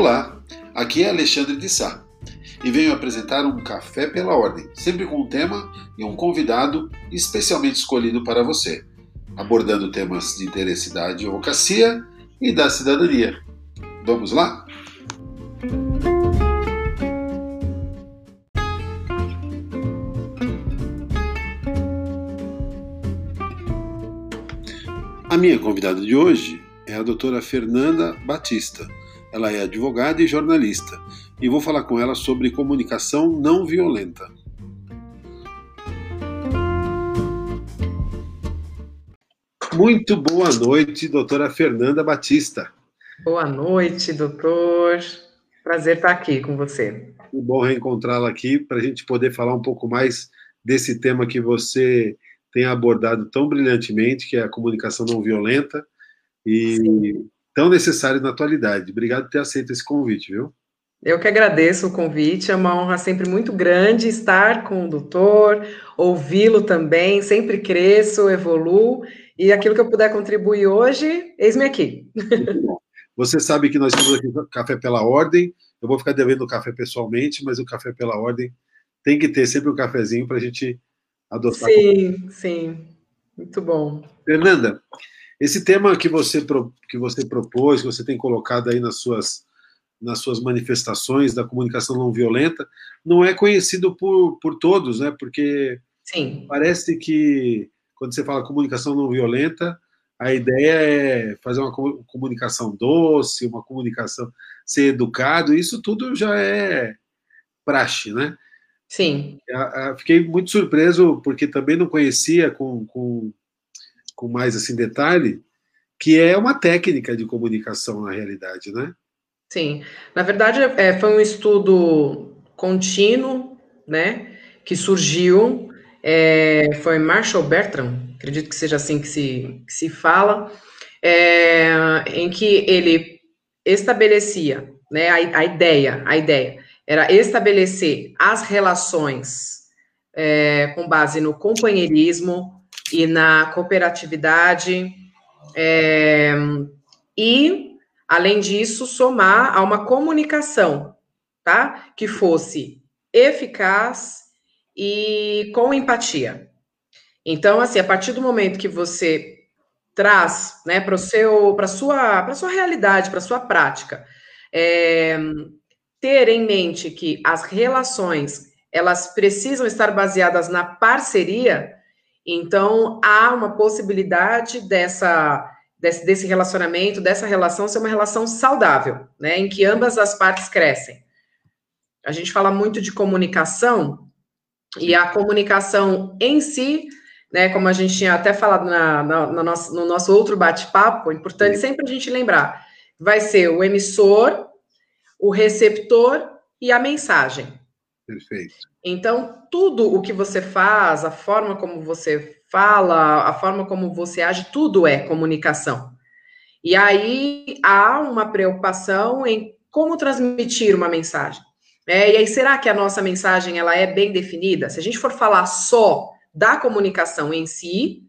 Olá, aqui é Alexandre de Sá e venho apresentar um Café pela Ordem, sempre com um tema e um convidado especialmente escolhido para você, abordando temas de interesse da advocacia e da cidadania. Vamos lá? A minha convidada de hoje é a doutora Fernanda Batista. Ela é advogada e jornalista e vou falar com ela sobre comunicação não violenta. Muito boa noite, doutora Fernanda Batista. Boa noite, doutor. Prazer estar aqui com você. Muito bom reencontrá-la aqui para a gente poder falar um pouco mais desse tema que você tem abordado tão brilhantemente, que é a comunicação não violenta, e Sim. Tão necessário na atualidade. Obrigado por ter aceito esse convite, viu? Eu que agradeço o convite, é uma honra sempre muito grande estar com o doutor, ouvi-lo também, sempre cresço, evoluo, e aquilo que eu puder contribuir hoje, eis-me aqui. Você sabe que nós temos aqui Café pela Ordem, eu vou ficar devendo o café pessoalmente, mas o Café pela Ordem tem que ter sempre um cafezinho para a gente adotar. Sim, sim. Muito bom. Fernanda, esse tema que você, que você propôs, que você tem colocado aí nas suas, nas suas manifestações da comunicação não violenta, não é conhecido por, por todos, né? Porque Sim. parece que quando você fala comunicação não violenta, a ideia é fazer uma comunicação doce, uma comunicação ser educado, isso tudo já é praxe, né? Sim. Fiquei muito surpreso, porque também não conhecia com, com, com mais assim detalhe, que é uma técnica de comunicação na realidade, né? Sim. Na verdade, é, foi um estudo contínuo, né, que surgiu, é, foi Marshall Bertrand, acredito que seja assim que se, que se fala, é, em que ele estabelecia, né, a, a ideia, a ideia era estabelecer as relações é, com base no companheirismo e na cooperatividade, é, e, além disso, somar a uma comunicação, tá? Que fosse eficaz e com empatia. Então, assim, a partir do momento que você traz, né, para seu, para sua, para sua realidade, para sua prática, é, ter em mente que as relações elas precisam estar baseadas na parceria, então há uma possibilidade dessa desse, desse relacionamento, dessa relação ser uma relação saudável, né, em que ambas as partes crescem. A gente fala muito de comunicação e a comunicação em si, né, como a gente tinha até falado na, na, no, nosso, no nosso outro bate-papo, é importante sempre a gente lembrar, vai ser o emissor o receptor e a mensagem. Perfeito. Então, tudo o que você faz, a forma como você fala, a forma como você age, tudo é comunicação. E aí há uma preocupação em como transmitir uma mensagem. É, e aí, será que a nossa mensagem ela é bem definida? Se a gente for falar só da comunicação em si,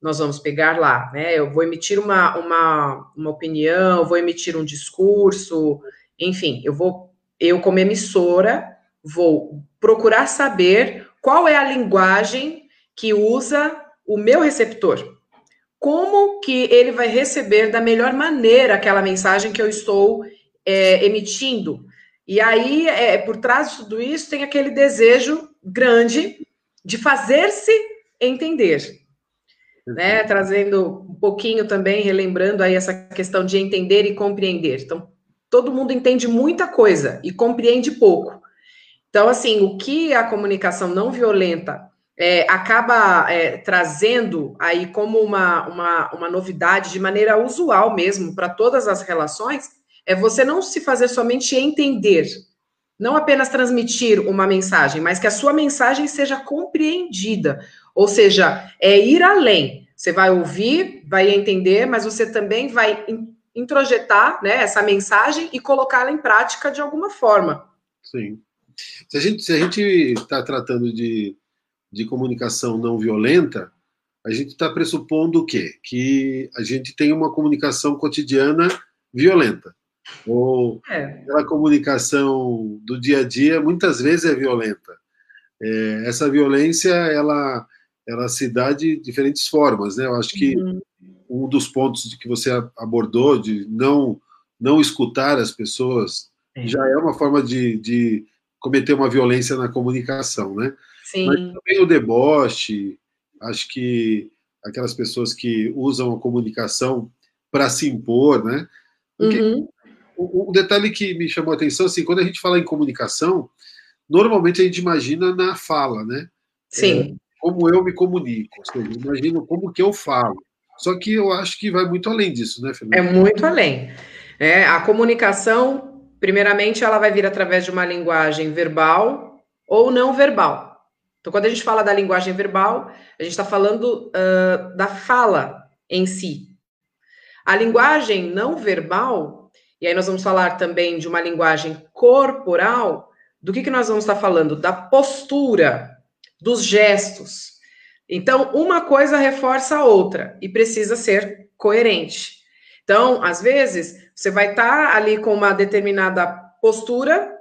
nós vamos pegar lá, né? Eu vou emitir uma, uma, uma opinião, vou emitir um discurso, enfim, eu vou, eu como emissora, vou procurar saber qual é a linguagem que usa o meu receptor. Como que ele vai receber da melhor maneira aquela mensagem que eu estou é, emitindo? E aí, é, por trás de tudo isso, tem aquele desejo grande de fazer-se entender. Né? Trazendo um pouquinho também, relembrando aí essa questão de entender e compreender. Então, todo mundo entende muita coisa e compreende pouco. Então, assim, o que a comunicação não violenta é, acaba é, trazendo aí como uma, uma, uma novidade de maneira usual mesmo para todas as relações, é você não se fazer somente entender, não apenas transmitir uma mensagem, mas que a sua mensagem seja compreendida, ou seja, é ir além. Você vai ouvir, vai entender, mas você também vai introjetar né, essa mensagem e colocá-la em prática de alguma forma. Sim. Se a gente se a gente está tratando de, de comunicação não violenta, a gente está pressupondo o quê? Que a gente tem uma comunicação cotidiana violenta. ou é. aquela comunicação do dia a dia muitas vezes é violenta. É, essa violência ela ela se dá de diferentes formas, né? Eu acho que uhum. um dos pontos que você abordou de não não escutar as pessoas é. já é uma forma de, de cometer uma violência na comunicação, né? Sim. Mas também o deboche, acho que aquelas pessoas que usam a comunicação para se impor, né? Porque uhum. o, o, detalhe que me chamou a atenção, assim, quando a gente fala em comunicação, normalmente a gente imagina na fala, né? Sim. É, como eu me comunico, ou seja, imagino como que eu falo. Só que eu acho que vai muito além disso, né, Fernanda? É muito além. É, a comunicação, primeiramente, ela vai vir através de uma linguagem verbal ou não verbal. Então, quando a gente fala da linguagem verbal, a gente está falando uh, da fala em si. A linguagem não verbal, e aí nós vamos falar também de uma linguagem corporal, do que, que nós vamos estar tá falando? Da postura, dos gestos. Então, uma coisa reforça a outra e precisa ser coerente. Então, às vezes, você vai estar tá ali com uma determinada postura,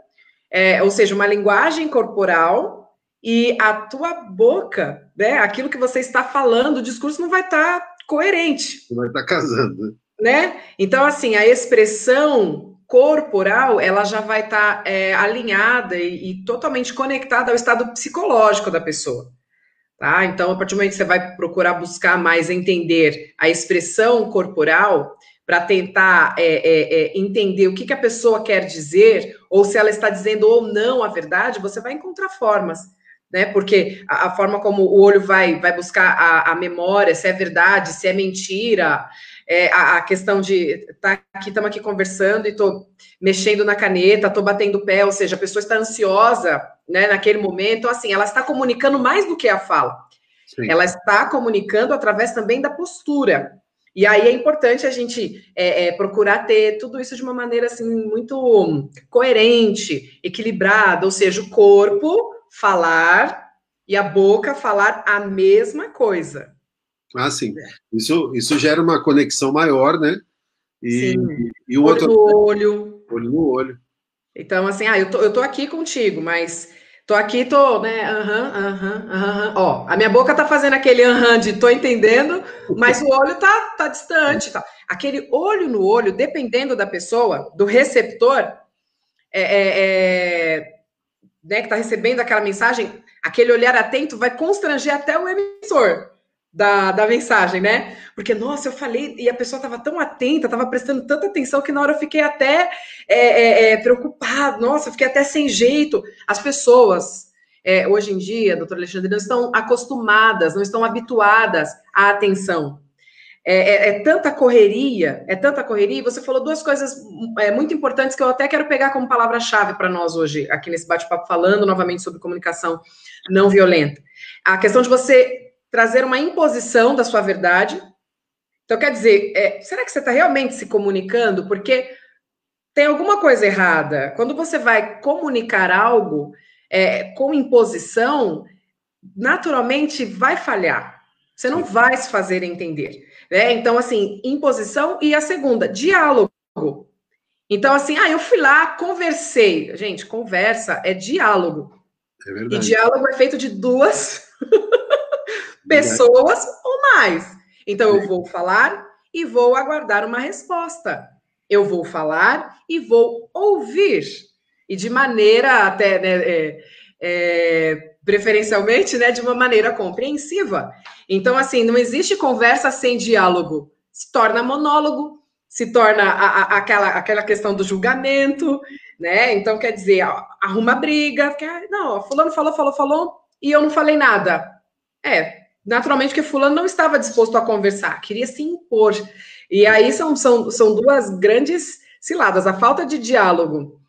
é, ou seja, uma linguagem corporal, e a tua boca, né, aquilo que você está falando, o discurso não vai estar tá coerente. Não vai estar tá casando. Né? Então, assim, a expressão corporal, ela já vai estar tá, é, alinhada e, e, totalmente conectada ao estado psicológico da pessoa. Tá? Então, a partir do momento que você vai procurar buscar mais entender a expressão corporal, para tentar é, é, é, entender o que, que a pessoa quer dizer, ou se ela está dizendo ou não a verdade, você vai encontrar formas né? Porque a, a, forma como o olho vai, vai buscar a, a memória, se é verdade, se é mentira, é, a, a, questão de tá aqui, estamos aqui conversando e estou mexendo na caneta, estou batendo pé, ou seja, a pessoa está ansiosa, né, naquele momento, então, assim, ela está comunicando mais do que a fala. Sim. Ela está comunicando através também da postura. E aí é importante a gente é, é, procurar ter tudo isso de uma maneira assim muito coerente, equilibrada, ou seja, o corpo falar e a boca falar a mesma coisa. Ah, sim. Isso, isso gera uma conexão maior, né? E, sim. e o olho outro. No olho. Olho no olho. Então, assim, ah, eu tô, eu tô aqui contigo, mas tô aqui, tô, né? Aham, aham, aham. Ó, a minha boca tá fazendo aquele aham de tô entendendo, mas o olho tá, tá distante. Tá. Aquele olho no olho, dependendo da pessoa, do receptor, é, é, é né, que está recebendo aquela mensagem, aquele olhar atento vai constranger até o emissor da, da mensagem, né? Porque, nossa, eu falei, e a pessoa estava tão atenta, estava prestando tanta atenção que na hora eu fiquei até é, é, é, preocupado, nossa, eu fiquei até sem jeito. As pessoas, é, hoje em dia, doutor Alexandre, não estão acostumadas, não estão habituadas à atenção. É, é, é, tanta correria, é tanta correria. Você falou duas coisas é, muito importantes que eu até quero pegar como palavra-chave para nós hoje, aqui nesse bate-papo, falando novamente sobre comunicação não violenta. A questão de você trazer uma imposição da sua verdade. Então, quer dizer, é, será que você está realmente se comunicando? Porque tem alguma coisa errada. Quando você vai comunicar algo é, com imposição, naturalmente vai falhar. Você não vai se fazer entender. Né? Então, assim, imposição e a segunda, diálogo. Então, assim, ah, eu fui lá, conversei. Gente, conversa é diálogo. É verdade. E diálogo é feito de duas pessoas ou mais. Então, eu vou falar e vou aguardar uma resposta. Eu vou falar e vou ouvir. E de maneira até, né, é, é, preferencialmente, né, de uma maneira compreensiva. Então, assim, não existe conversa sem diálogo. Se torna monólogo, se torna a, a, aquela, aquela questão do julgamento, né? Então, quer dizer, arruma briga, porque, não, fulano falou, falou, falou, e eu não falei nada. É, naturalmente que fulano não estava disposto a conversar, queria se impor. E aí são, são, são duas grandes ciladas, a falta de diálogo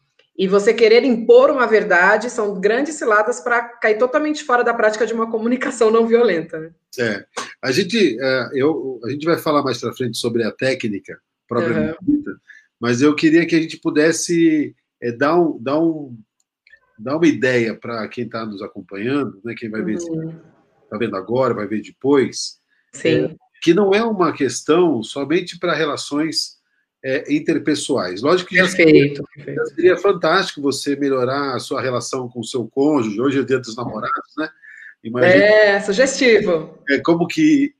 e você querer impor uma verdade são grandes ciladas para cair totalmente fora da prática de uma comunicação não violenta. Né? É, a gente, é, eu, a gente vai falar mais para frente sobre a técnica propriamente uhum. mas eu queria que a gente pudesse é, dar, um, dar, um, dar uma ideia para quem está nos acompanhando, né, quem vai ver, está vendo agora, vai ver depois, Sim. É, que não é uma questão somente para relações é, interpessoais. Lógico que perfeito, já seria, já seria, fantástico você melhorar a sua relação com o seu cônjuge, hoje é dia dos namorados, né? Imagina, é, sugestivo. É como que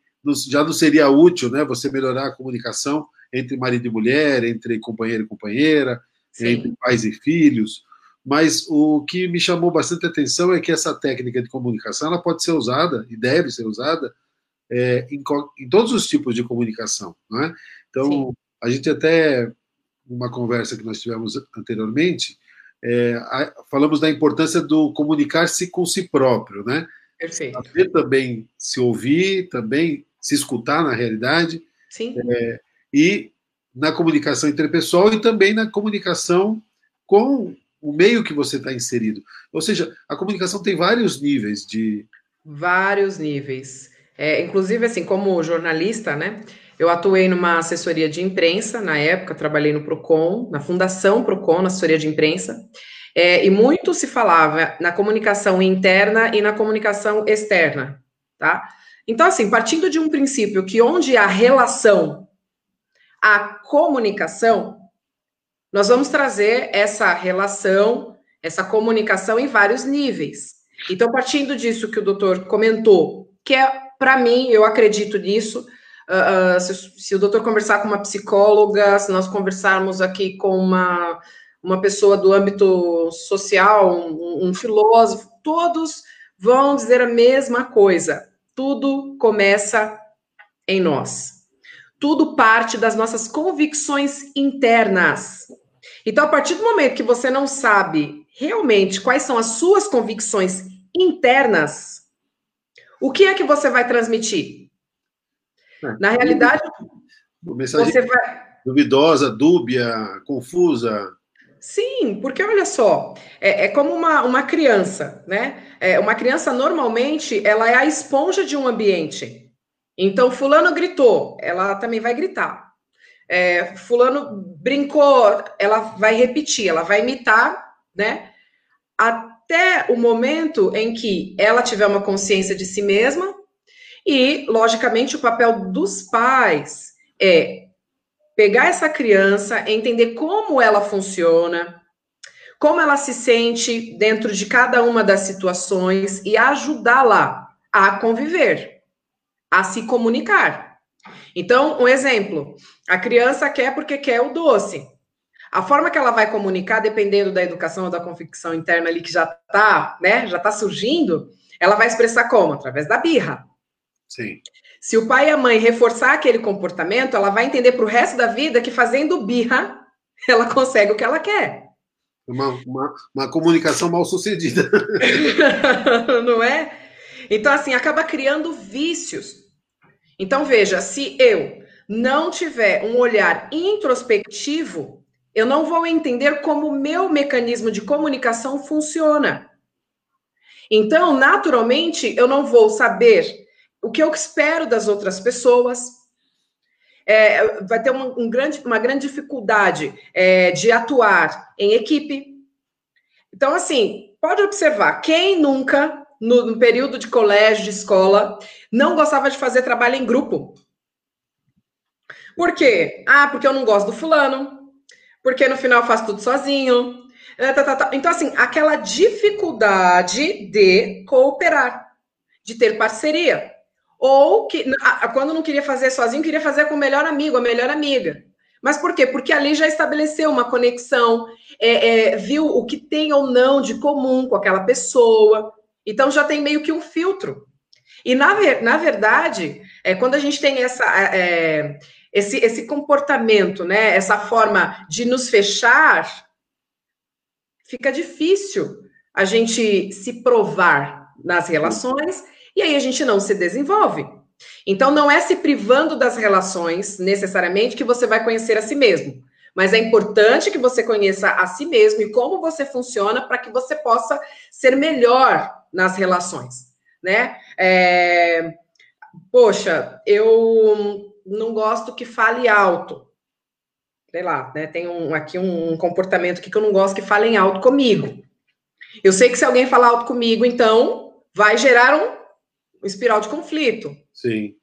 já não seria útil, né? Você melhorar a comunicação entre marido e mulher, entre companheiro e companheira, Sim. entre pais e filhos. Mas o que me chamou bastante atenção é que essa técnica de comunicação ela pode ser usada e deve ser usada é, em, em, todos os tipos de comunicação. Né? Então, Sim. a gente até, uma conversa que nós tivemos anteriormente, é, a, falamos da importância do comunicar-se com si próprio, né? Perfeito. Saber também se ouvir, também se escutar na realidade. Sim. É, e na comunicação interpessoal e também na comunicação com o meio que você está inserido. Ou seja, a comunicação tem vários níveis de. Vários níveis. É, inclusive, assim, como jornalista, né? Eu atuei numa assessoria de imprensa, na época, trabalhei no PROCON, na Fundação PROCON, na assessoria de imprensa, é, e muito se falava na comunicação interna e na comunicação externa, tá? Então, assim, partindo de um princípio que onde há relação, a comunicação, nós vamos trazer essa relação, essa comunicação em vários níveis. Então, partindo disso que o doutor comentou, que é, para mim, eu acredito nisso, uh, se, se, o doutor conversar com uma psicóloga, se nós conversarmos aqui com uma, uma pessoa do âmbito social, um, um filósofo, todos vão dizer a mesma coisa. Tudo começa em nós. Tudo parte das nossas convicções internas. Então, a partir do momento que você não sabe realmente quais são as suas convicções internas, o que é que você vai transmitir? É. Na realidade, você vai. Duvidosa, dúbia, confusa. Sim, porque olha só, é, é como uma, uma criança, né? É, uma criança normalmente ela é a esponja de um ambiente. Então, fulano gritou, ela também vai gritar. É, fulano brincou, ela vai repetir, ela vai imitar, né? Até o momento em que ela tiver uma consciência de si mesma e, logicamente, o papel dos pais é pegar essa criança, entender como ela funciona, como ela se sente dentro de cada uma das situações e ajudá-la a conviver a se comunicar. Então, um exemplo: a criança quer porque quer o doce. A forma que ela vai comunicar, dependendo da educação ou da convicção interna ali que já está, né, já está surgindo, ela vai expressar como? Através da birra. Sim. Se o pai e a mãe reforçar aquele comportamento, ela vai entender para o resto da vida que fazendo birra, ela consegue o que ela quer. Uma, uma, uma comunicação mal sucedida. Não é? Então, assim, acaba criando vícios. Então, veja, se eu não tiver um olhar introspectivo, eu não vou entender como o meu mecanismo de comunicação funciona. Então, naturalmente, eu não vou saber o que eu espero das outras pessoas. É, vai ter uma, um grande, uma grande dificuldade é, de atuar em equipe. Então, assim, pode observar, quem nunca no, no período de colégio, de escola, não gostava de fazer trabalho em grupo. Por quê? Ah, porque eu não gosto do fulano, porque no final eu faço tudo sozinho. É, tá, tá, tá. Então, assim, aquela dificuldade de cooperar, de ter parceria. Ou que, quando não queria fazer sozinho, queria fazer com o melhor amigo, a melhor amiga. Mas por quê? Porque ali já estabeleceu uma conexão, é, é, viu o que tem ou não de comum com aquela pessoa. Então já tem meio que um filtro. E na, na verdade, é, quando a gente tem essa, é, esse, esse comportamento, né, essa forma de nos fechar, fica difícil a gente se provar nas relações e aí a gente não se desenvolve. Então, não é se privando das relações necessariamente que você vai conhecer a si mesmo. Mas é importante que você conheça a si mesmo e como você funciona para que você possa ser melhor nas relações, né? É, poxa, eu não gosto que fale alto. Sei lá, né? Tem um, aqui um comportamento aqui que eu não gosto que falem alto comigo. Eu sei que se alguém falar alto comigo, então vai gerar um, espiral de conflito. Sim.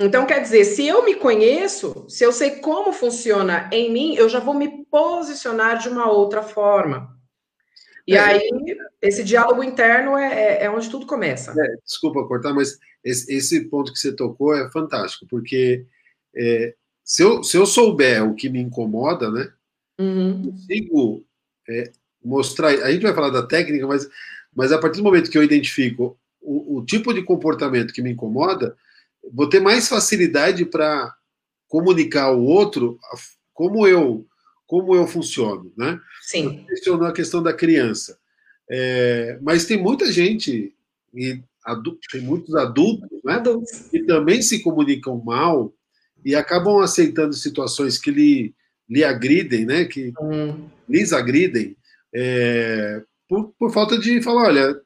Então, quer dizer, se eu me conheço, se eu sei como funciona em mim, eu já vou me posicionar de uma outra forma. E é, aí, esse diálogo interno é, é, é onde tudo começa. É, desculpa cortar, mas esse, esse, ponto que você tocou é fantástico, porque é, se, eu, se eu souber o que me incomoda, né, uhum. consigo é, mostrar. A gente vai falar da técnica, mas, mas a partir do momento que eu identifico o, o tipo de comportamento que me incomoda, vou ter mais facilidade para comunicar ao outro como eu como eu funciono, né? Sim. Mencionou a questão da criança, é, mas tem muita gente e adulto, tem muitos adultos, né? Adultos. Que também se comunicam mal e acabam aceitando situações que lhe, lhe agridem, né? Que hum. lhes agridem é, por, por falta de falar, olha,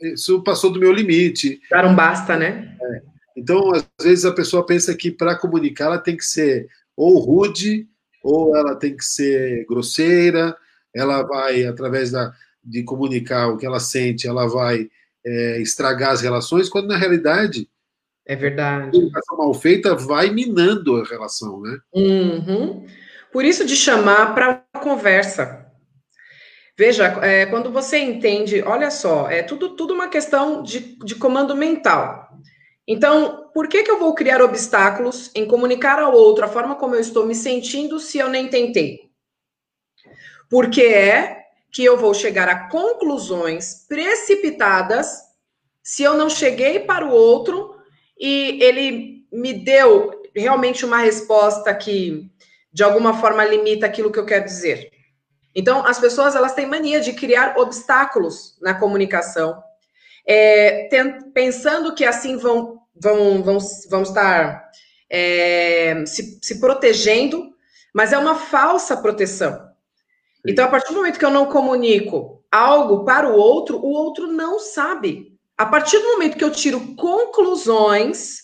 isso passou do meu limite. Dar um basta, né? É. Então, às vezes a pessoa pensa que para comunicar ela tem que ser ou rude, ou ela tem que ser grosseira, ela vai, através da, de comunicar o que ela sente, ela vai é, estragar as relações, quando na realidade. É verdade. A comunicação mal feita vai minando a relação, né? Uhum. Por isso de chamar para conversa. Veja, é, quando você entende, olha só, é tudo, tudo uma questão de, de comando mental. Então, por que, que eu vou criar obstáculos em comunicar ao outro a forma como eu estou me sentindo se eu nem tentei? Porque é que eu vou chegar a conclusões precipitadas se eu não cheguei para o outro e ele me deu realmente uma resposta que de alguma forma limita aquilo que eu quero dizer. Então, as pessoas elas têm mania de criar obstáculos na comunicação, é, tem, pensando que assim vão, vão, vão, vão estar é, se, se protegendo, mas é uma falsa proteção. Então, a partir do momento que eu não comunico algo para o outro, o outro não sabe. A partir do momento que eu tiro conclusões,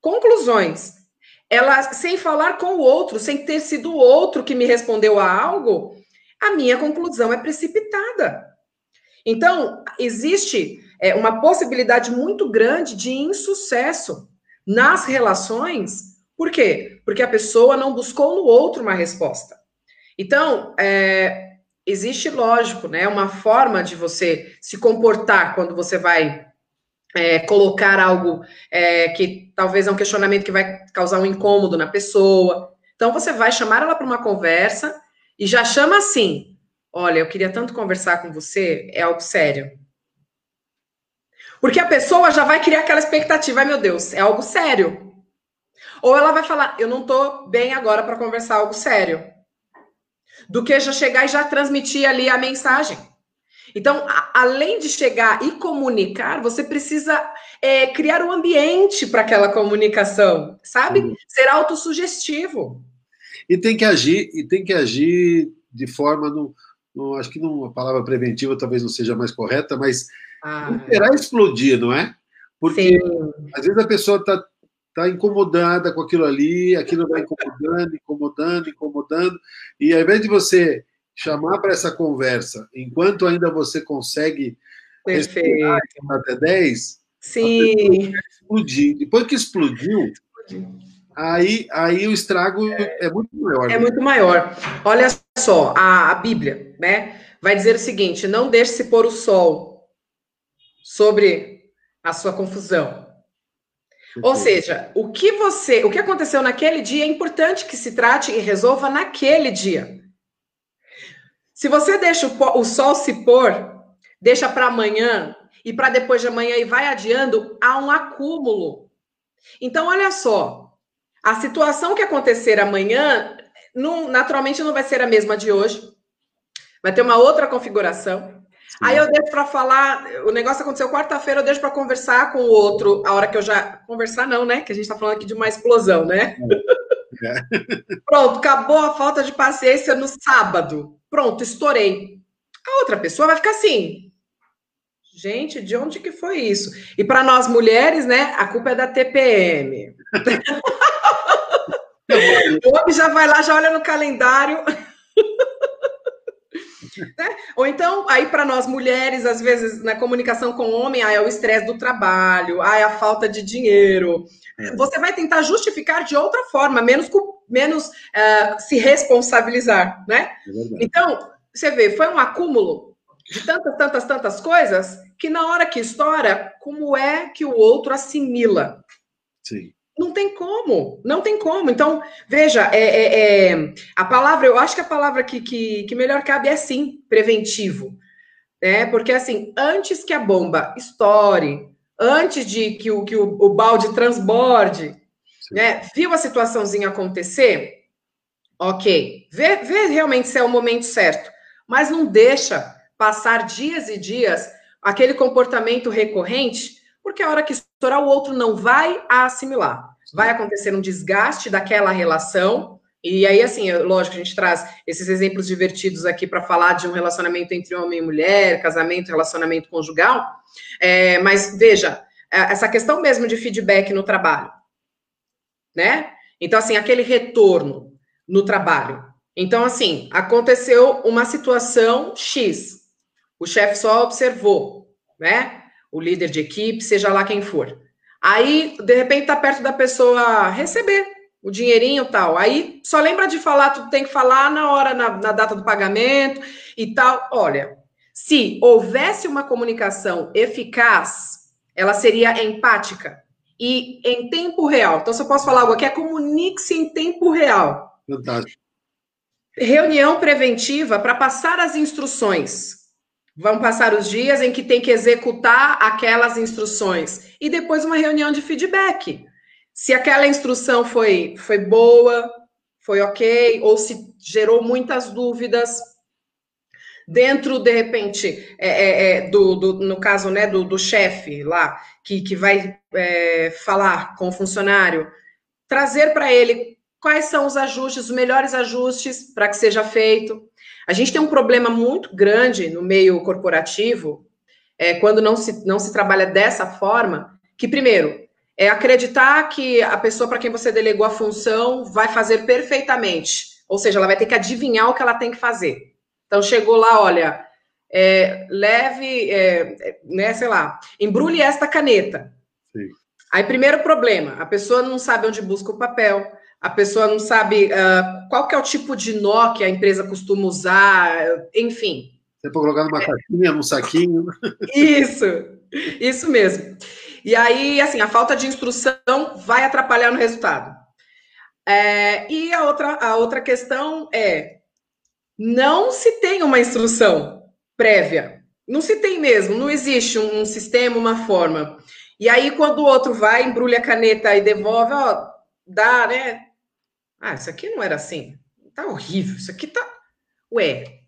conclusões, ela sem falar com o outro, sem ter sido o outro que me respondeu a algo, a minha conclusão é precipitada. Então, existe é, uma possibilidade muito grande de insucesso nas relações. Por quê? Porque a pessoa não buscou no outro uma resposta. Então, é, existe, lógico, né, uma forma de você se comportar quando você vai é, colocar algo é, que talvez é um questionamento que vai causar um incômodo na pessoa. Então, você vai chamar ela para uma conversa e já chama assim: olha, eu queria tanto conversar com você, é algo sério. Porque a pessoa já vai criar aquela expectativa, ai meu Deus, é algo sério. Ou ela vai falar, eu não tô bem agora para conversar algo sério. Do que já chegar e já transmitir ali a mensagem. Então, a, além de chegar e comunicar, você precisa é, criar um ambiente para aquela comunicação, sabe? Uhum. Ser autossugestivo. E tem que agir, e tem que agir de forma, no, no acho que não, a palavra preventiva talvez não seja mais correta, mas ah. esperar explodir, não é? Porque Sim. às vezes a pessoa está tá incomodada com aquilo ali, aquilo vai incomodando, incomodando, incomodando, e ao invés de você chamar para essa conversa, enquanto ainda você consegue Perfeito. até 10, Sim. explodir. Depois que explodiu, aí, aí o estrago é, é muito maior. É né? muito maior. Olha só, a, a, Bíblia, né, vai dizer o seguinte: não deixe-se pôr o sol sobre a sua confusão. Ou seja, o que você, o que aconteceu naquele dia é importante que se trate e resolva naquele dia. Se você deixa o, o sol se pôr, deixa para amanhã e para depois de amanhã e vai adiando, há um acúmulo. Então, olha só, a situação que acontecer amanhã, não, naturalmente, não vai ser a mesma de hoje. Vai ter uma outra configuração. Sim. Aí eu deixo para falar, o negócio aconteceu quarta-feira, eu deixo para conversar com o outro, a hora que eu já. Conversar não, né? Que a gente está falando aqui de uma explosão, né? É. Pronto, acabou a falta de paciência no sábado. Pronto, estourei. A outra pessoa vai ficar assim. Gente, de onde que foi isso? E para nós mulheres, né? A culpa é da TPM. o homem já vai lá, já olha no calendário. Né? Ou então, aí para nós mulheres, às vezes, na comunicação com o homem, ah, é o estresse do trabalho, ah, é a falta de dinheiro, é. você vai tentar justificar de outra forma, menos, menos uh, se responsabilizar, né? É então, você vê, foi um acúmulo de tantas, tantas, tantas coisas que na hora que estoura, como é que o outro assimila? Sim. Não tem como, não tem como. Então, veja, é, é, é, a palavra, eu acho que a palavra que, que, que melhor cabe é sim, preventivo. Né? Porque assim, antes que a bomba estoure, antes de que o, que o, o balde transborde, né? Viu a situaçãozinha acontecer? Ok, vê, vê realmente se é o momento certo, mas não deixa passar dias e dias aquele comportamento recorrente, porque a hora que estourar o outro não vai assimilar. Vai acontecer um desgaste daquela relação, e aí, assim, lógico, a gente traz esses exemplos divertidos aqui para falar de um relacionamento entre homem e mulher, casamento, relacionamento conjugal. É, mas veja, é, essa questão mesmo de feedback no trabalho, né? Então, assim, aquele retorno no trabalho. Então, assim, aconteceu uma situação X, o chefe só observou, né? O líder de equipe, seja lá quem for. Aí, de repente, tá perto da pessoa receber o dinheirinho tal. Aí só lembra de falar, tu tem que falar na hora, na, na data do pagamento e tal. Olha, se houvesse uma comunicação eficaz, ela seria empática e em tempo real. Então, se eu posso falar algo aqui, é comunique-se em tempo real. Fantástico. Reunião preventiva para passar as instruções. Vão passar os dias em que tem que executar aquelas instruções. E depois uma reunião de feedback se aquela instrução foi, foi boa, foi ok, ou se gerou muitas dúvidas. Dentro, de repente, é, é, é, do, do, no caso né, do, do chefe lá, que, que vai é, falar com o funcionário, trazer para ele quais são os ajustes, os melhores ajustes para que seja feito. A gente tem um problema muito grande no meio corporativo, é, quando não se, não se trabalha dessa forma, que, primeiro, é acreditar que a pessoa para quem você delegou a função vai fazer perfeitamente. Ou seja, ela vai ter que adivinhar o que ela tem que fazer. Então, chegou lá, olha, é, leve, é, né, sei lá, embrulhe esta caneta. Sim. Aí, primeiro problema, a pessoa não sabe onde busca o papel, a pessoa não sabe uh, qual que é o tipo de nó que a empresa costuma usar, enfim. Você pode colocar numa caixinha, num saquinho. Isso, isso mesmo. E aí, assim, a falta de instrução vai atrapalhar no resultado. É, e a outra, a outra questão é: não se tem uma instrução prévia. Não se tem mesmo, não existe um sistema, uma forma. E aí, quando o outro vai, embrulha a caneta e devolve, ó, dá, né? Ah, isso aqui não era assim. Tá horrível, isso aqui tá. Ué,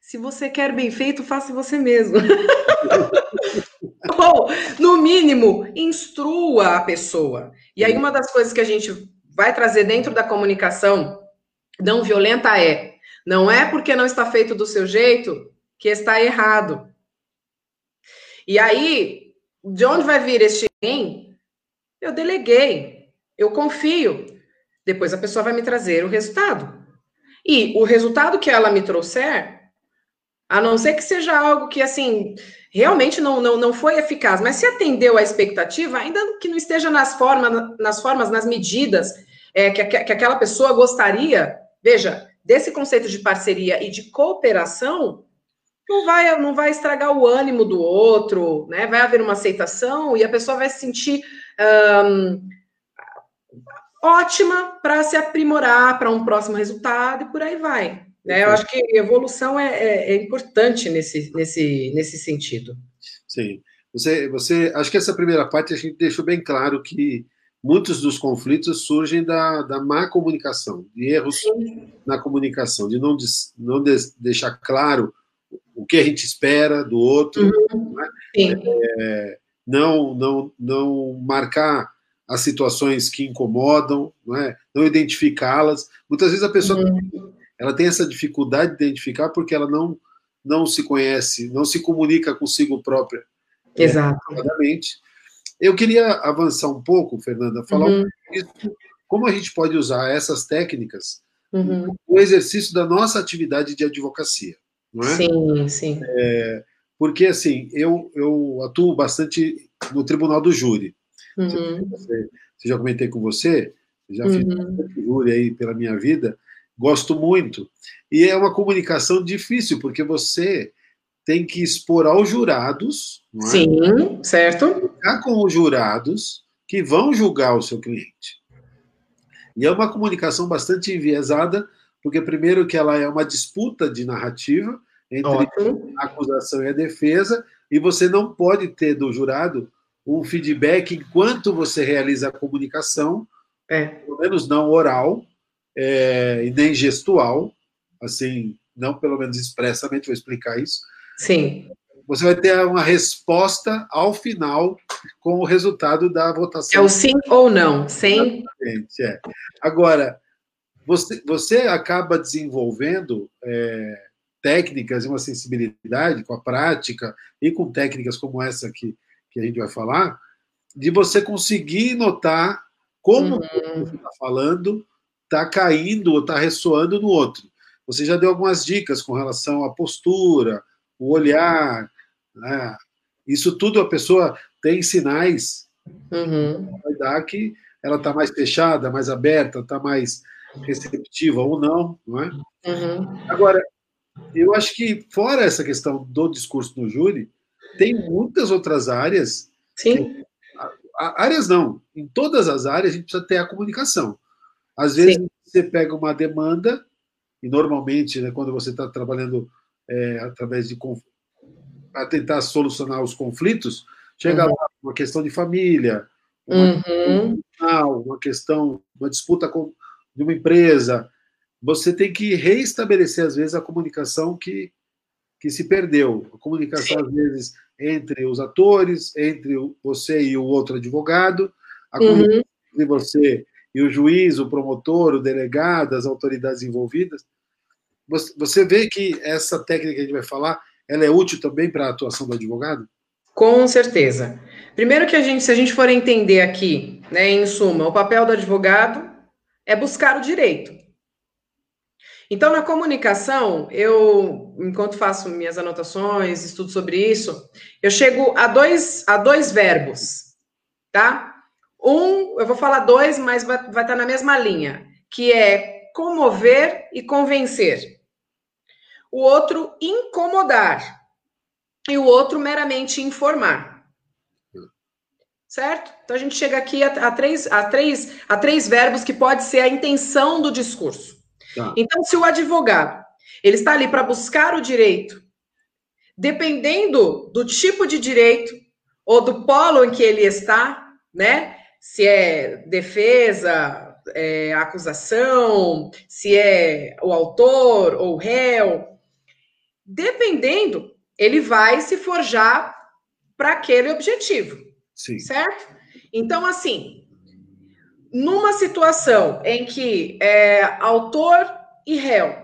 se você quer bem feito, faça você mesmo. Ou, no mínimo, instrua a pessoa. E aí, uma das coisas que a gente vai trazer dentro da comunicação não violenta é: não é porque não está feito do seu jeito que está errado. E aí, de onde vai vir este? Eu deleguei, eu confio. Depois a pessoa vai me trazer o resultado. E o resultado que ela me trouxer, a não ser que seja algo que, assim, realmente não, não, não foi eficaz, mas se atendeu à expectativa, ainda que não esteja nas formas, nas formas, nas medidas é, que, que aquela pessoa gostaria, veja, desse conceito de parceria e de cooperação, não vai, não vai estragar o ânimo do outro, né? Vai haver uma aceitação e a pessoa vai se sentir um, ótima para se aprimorar para um próximo resultado e por aí vai. Né? Eu acho que evolução é, é, é, importante nesse, nesse, nesse sentido. Sim. Você, você, acho que essa primeira parte a gente deixou bem claro que muitos dos conflitos surgem da, da má comunicação, de erros Sim. na comunicação, de não, des, não des, deixar claro o que a gente espera do outro, uhum. né? é, não, não, não marcar as situações que incomodam, não, é? não identificá-las. Muitas vezes a pessoa uhum ela tem essa dificuldade de identificar porque ela não, não se conhece, não se comunica consigo própria. Né, Exato. Eu queria avançar um pouco, Fernanda, falar uhum. um como a gente pode usar essas técnicas uhum. no exercício da nossa atividade de advocacia. Não é? Sim, sim. É, porque, assim, eu, eu atuo bastante no tribunal do júri. Uhum. Você, já comentei com você, já fiz uhum. aí pela minha vida, gosto muito. E é uma comunicação difícil, porque você tem que expor aos jurados. É? Sim, certo. Ficar com os jurados que vão julgar o seu cliente. E é uma comunicação bastante enviesada, porque primeiro que ela é uma disputa de narrativa entre Ótimo. a acusação e a defesa, e você não pode ter do jurado um feedback enquanto você realiza a comunicação, é. pelo menos não oral é, e nem gestual, assim, não pelo menos expressamente, vou explicar isso. Sim. Você vai ter uma resposta ao final com o resultado da votação. É o sim ou não, sim. Exatamente, é. Agora, você, você acaba desenvolvendo é, técnicas e uma sensibilidade com a prática e com técnicas como essa que, que a gente vai falar, de você conseguir notar como uhum. você está falando está caindo ou está ressoando no outro. Você já deu algumas dicas com relação à postura, o olhar, né? isso tudo a pessoa tem sinais uhum. vai dar que ela está mais fechada, mais aberta, está mais receptiva ou não, não é? Uhum. Agora, eu acho que fora essa questão do discurso no júri, tem muitas outras áreas. Sim. Que, áreas não, em todas as áreas a gente precisa ter a comunicação. Às vezes Sim. você pega uma demanda e normalmente, né, quando você está trabalhando é, através de para tentar solucionar os conflitos, chega uhum. lá uma questão de família, uma, uhum. uma questão, uma disputa com, de uma empresa, você tem que reestabelecer às vezes a comunicação que que se perdeu, a comunicação Sim. às vezes entre os atores, entre você e o outro advogado, a uhum. entre você e o juiz, o promotor, o delegado, as autoridades envolvidas. Você vê que essa técnica que a gente vai falar, ela é útil também para a atuação do advogado? Com certeza. Primeiro que a gente, se a gente for entender aqui, né, em suma, o papel do advogado é buscar o direito. Então, na comunicação, eu, enquanto faço minhas anotações, estudo sobre isso, eu chego a dois, a dois verbos, tá? Um, eu vou falar dois, mas vai, vai estar na mesma linha, que é comover e convencer o outro incomodar e o outro meramente informar. Certo? Então a gente chega aqui a, a três, a, três, a três verbos que pode ser a intenção do discurso. Tá. Então, se o advogado ele está ali para buscar o direito, dependendo do tipo de direito ou do polo em que ele está, né? Se é defesa, é acusação, se é o autor ou o réu, Dependendo, ele vai se forjar para aquele objetivo. Sim. Certo? Então, assim, numa situação em que é autor e réu,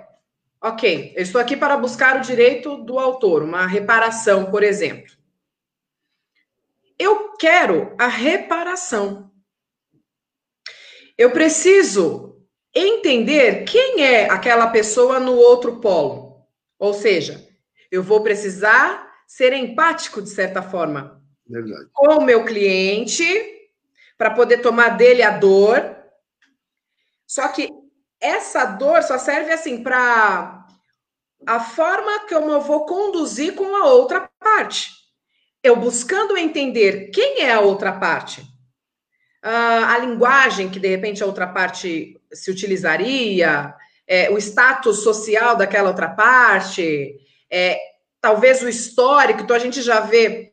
ok, eu estou aqui para buscar o direito do autor, uma reparação, por exemplo. Eu quero a reparação. Eu preciso entender quem é aquela pessoa no outro polo. Ou seja, eu vou precisar ser empático, de certa forma, Verdade. com o meu cliente, para poder tomar dele a dor. Só que essa dor só serve assim para a forma que eu vou conduzir com a outra parte. Eu buscando entender quem é a outra parte, uh, a linguagem que de repente a outra parte se utilizaria, é, o status social daquela outra parte, é, talvez o histórico, então a gente já vê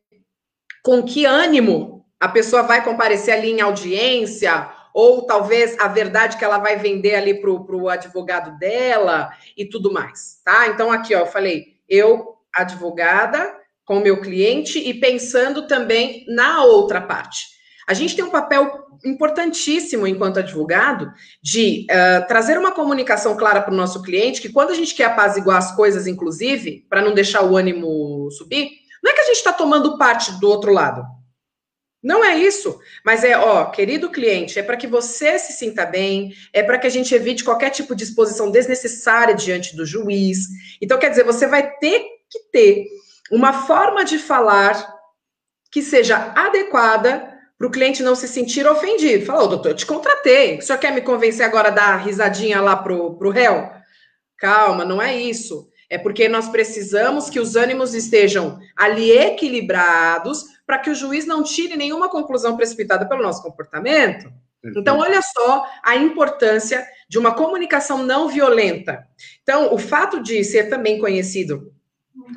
com que ânimo a pessoa vai comparecer ali em audiência, ou talvez a verdade que ela vai vender ali para o advogado dela e tudo mais, tá? Então, aqui, ó, eu falei, eu, advogada, com meu cliente e pensando também na outra parte. A gente tem um papel importantíssimo enquanto advogado de uh, trazer uma comunicação clara para o nosso cliente, que quando a gente quer apaziguar as coisas, inclusive, para não deixar o ânimo subir, não é que a gente está tomando parte do outro lado. Não é isso, mas é, ó, querido cliente, é para que você se sinta bem, é para que a gente evite qualquer tipo de exposição desnecessária diante do juiz. Então, quer dizer, você vai ter que ter uma forma de falar que seja adequada para o cliente não se sentir ofendido. Fala, ô, doutor, eu te contratei. O senhor quer me convencer agora a dar risadinha lá pro, pro réu? Calma, não é isso. É porque nós precisamos que os ânimos estejam ali equilibrados para que o juiz não tire nenhuma conclusão precipitada pelo nosso comportamento. Então, olha só a importância de uma comunicação não violenta. Então, o fato de ser também conhecido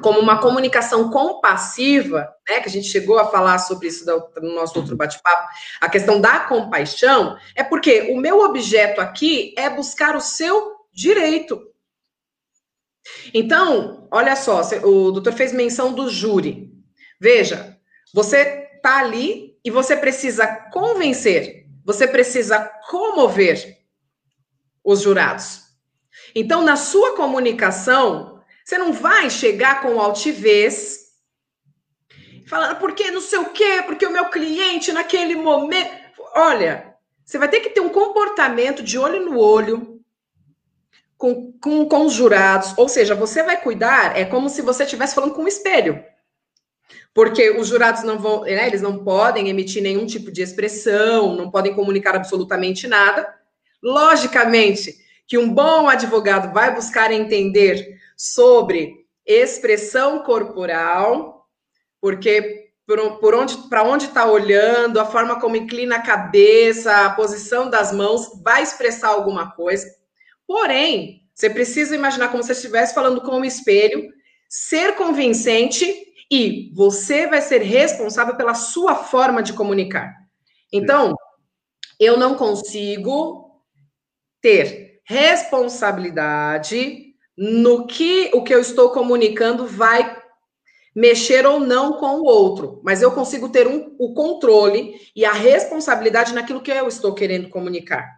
como uma comunicação compassiva, né, que a gente chegou a falar sobre isso no nosso outro bate-papo, a questão da compaixão, é porque o meu objeto aqui é buscar o seu direito. Então, olha só, o doutor fez menção do júri. Veja, você está ali e você precisa convencer, você precisa comover os jurados. Então, na sua comunicação, você não vai chegar com altivez, falando porque não sei o quê, porque o meu cliente naquele momento. Olha, você vai ter que ter um comportamento de olho no olho com, com, com os jurados. Ou seja, você vai cuidar, é como se você estivesse falando com um espelho. Porque os jurados não vão, né, eles não podem emitir nenhum tipo de expressão, não podem comunicar absolutamente nada. Logicamente que um bom advogado vai buscar entender sobre expressão corporal, porque por, onde para onde está olhando, a forma como inclina a cabeça, a posição das mãos vai expressar alguma coisa. Porém, você precisa imaginar como se estivesse falando com um espelho, ser convincente e você vai ser responsável pela sua forma de comunicar. Então, eu não consigo ter responsabilidade no que o que eu estou comunicando vai mexer ou não com o outro, mas eu consigo ter um, o controle e a responsabilidade naquilo que eu estou querendo comunicar.